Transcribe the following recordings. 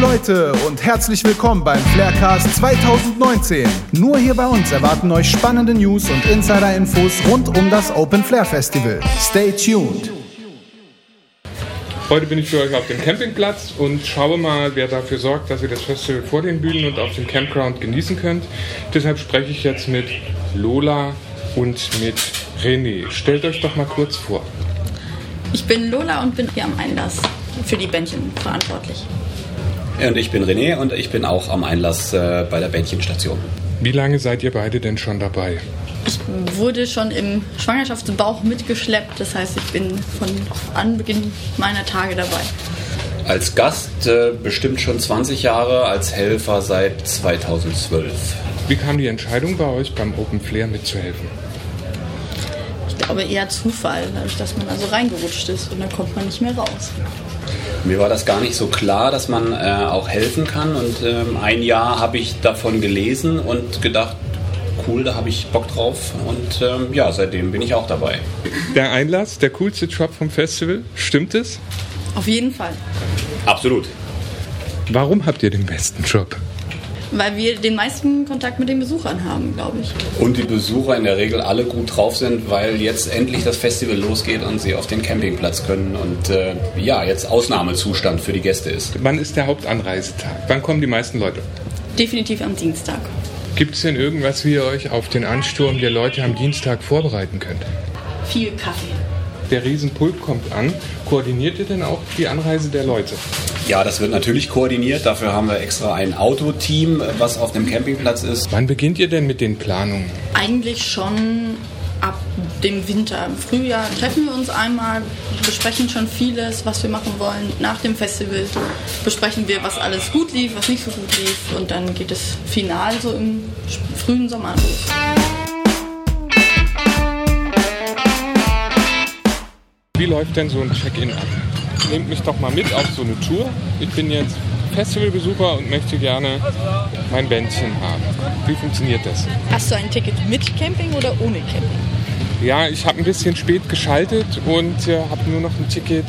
Leute und herzlich willkommen beim Flaircast 2019. Nur hier bei uns erwarten euch spannende News und Insider-Infos rund um das Open Flair Festival. Stay tuned. Heute bin ich für euch auf dem Campingplatz und schaue mal, wer dafür sorgt, dass ihr das Festival vor den Bühnen und auf dem Campground genießen könnt. Deshalb spreche ich jetzt mit Lola und mit René. Stellt euch doch mal kurz vor. Ich bin Lola und bin hier am Einlass für die Bändchen verantwortlich. Und ich bin René und ich bin auch am Einlass äh, bei der Bändchenstation. Wie lange seid ihr beide denn schon dabei? Ich wurde schon im Schwangerschaftsbauch mitgeschleppt, das heißt, ich bin von Anbeginn meiner Tage dabei. Als Gast äh, bestimmt schon 20 Jahre, als Helfer seit 2012. Wie kam die Entscheidung bei euch, beim Open Flair mitzuhelfen? Ich glaube eher Zufall, dadurch, dass man also reingerutscht ist und dann kommt man nicht mehr raus. Mir war das gar nicht so klar, dass man äh, auch helfen kann. Und ähm, ein Jahr habe ich davon gelesen und gedacht, cool, da habe ich Bock drauf. Und ähm, ja, seitdem bin ich auch dabei. Der Einlass, der coolste Job vom Festival, stimmt es? Auf jeden Fall. Absolut. Warum habt ihr den besten Job? Weil wir den meisten Kontakt mit den Besuchern haben, glaube ich. Und die Besucher in der Regel alle gut drauf sind, weil jetzt endlich das Festival losgeht und sie auf den Campingplatz können und äh, ja, jetzt Ausnahmezustand für die Gäste ist. Wann ist der Hauptanreisetag? Wann kommen die meisten Leute? Definitiv am Dienstag. Gibt es denn irgendwas, wie ihr euch auf den Ansturm der Leute am Dienstag vorbereiten könnt? Viel Kaffee. Der Riesenpulk kommt an. Koordiniert ihr denn auch die Anreise der Leute? Ja, das wird natürlich koordiniert. Dafür haben wir extra ein Autoteam, was auf dem Campingplatz ist. Wann beginnt ihr denn mit den Planungen? Eigentlich schon ab dem Winter. Im Frühjahr treffen wir uns einmal, besprechen schon vieles, was wir machen wollen. Nach dem Festival besprechen wir, was alles gut lief, was nicht so gut lief. Und dann geht es final so im frühen Sommer los. Wie läuft denn so ein Check-in ab? Nehmt mich doch mal mit auf so eine Tour. Ich bin jetzt Festivalbesucher und möchte gerne mein Bändchen haben. Wie funktioniert das? Hast du ein Ticket mit Camping oder ohne Camping? Ja, ich habe ein bisschen spät geschaltet und äh, habe nur noch ein Ticket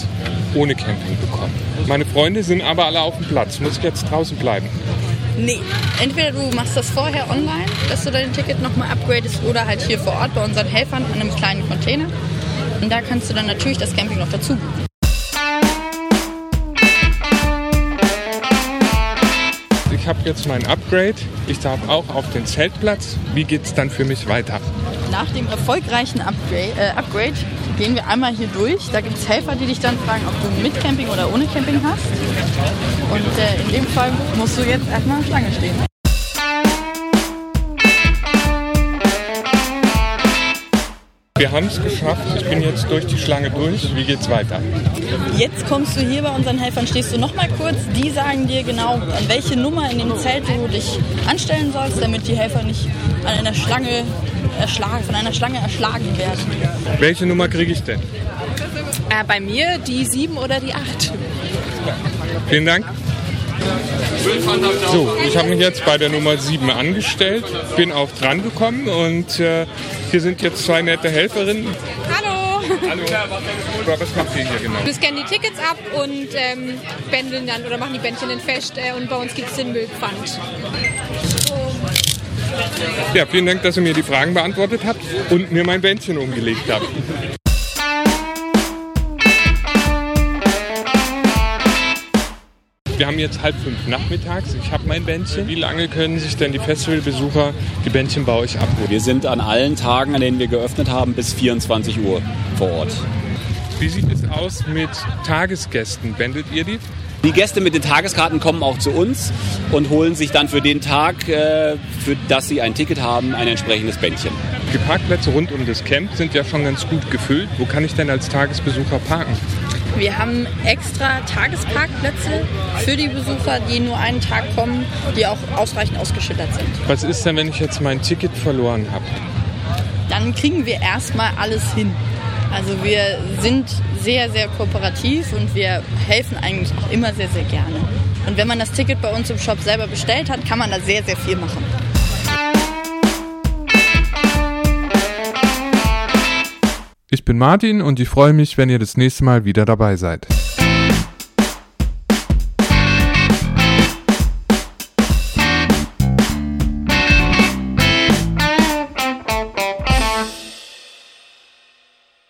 ohne Camping bekommen. Meine Freunde sind aber alle auf dem Platz. Muss ich jetzt draußen bleiben? Nee. Entweder du machst das vorher online, dass du dein Ticket nochmal upgradest, oder halt hier vor Ort bei unseren Helfern an einem kleinen Container. Und da kannst du dann natürlich das Camping noch dazu buchen. Ich habe jetzt mein Upgrade. Ich darf auch auf den Zeltplatz. Wie geht's dann für mich weiter? Nach dem erfolgreichen Upgrade, äh, Upgrade gehen wir einmal hier durch. Da gibt es Helfer, die dich dann fragen, ob du mit Camping oder ohne Camping hast. Und äh, in dem Fall musst du jetzt erstmal Schlange stehen. Wir haben es geschafft. Ich bin jetzt durch die Schlange durch. Wie geht's weiter? Jetzt kommst du hier bei unseren Helfern, stehst du noch mal kurz. Die sagen dir genau, an welche Nummer in dem Zelt du dich anstellen sollst, damit die Helfer nicht an einer Schlange erschlagen, von einer Schlange erschlagen werden. Welche Nummer kriege ich denn? Äh, bei mir die 7 oder die 8. Vielen Dank. So, ich habe mich jetzt bei der Nummer 7 angestellt, bin auch dran gekommen und äh, hier sind jetzt zwei nette Helferinnen. Hallo! Hallo. Was macht ihr hier genau? Wir scannen die Tickets ab und ähm, bändeln dann oder machen die Bändchen dann fest äh, und bei uns gibt es den Müllpfand. Ja, vielen Dank, dass ihr mir die Fragen beantwortet habt und mir mein Bändchen umgelegt habt. Wir haben jetzt halb fünf nachmittags. Ich habe mein Bändchen. Wie lange können sich denn die Festivalbesucher die Bändchen bei euch abholen? Wir sind an allen Tagen, an denen wir geöffnet haben, bis 24 Uhr vor Ort. Wie sieht es aus mit Tagesgästen? Bändelt ihr die? Die Gäste mit den Tageskarten kommen auch zu uns und holen sich dann für den Tag, äh, für das sie ein Ticket haben, ein entsprechendes Bändchen. Die Parkplätze rund um das Camp sind ja schon ganz gut gefüllt. Wo kann ich denn als Tagesbesucher parken? Wir haben extra Tagesparkplätze für die Besucher, die nur einen Tag kommen, die auch ausreichend ausgeschildert sind. Was ist denn, wenn ich jetzt mein Ticket verloren habe? Dann kriegen wir erstmal alles hin. Also wir sind sehr, sehr kooperativ und wir helfen eigentlich auch immer sehr, sehr gerne. Und wenn man das Ticket bei uns im Shop selber bestellt hat, kann man da sehr, sehr viel machen. Ich bin Martin und ich freue mich, wenn ihr das nächste Mal wieder dabei seid.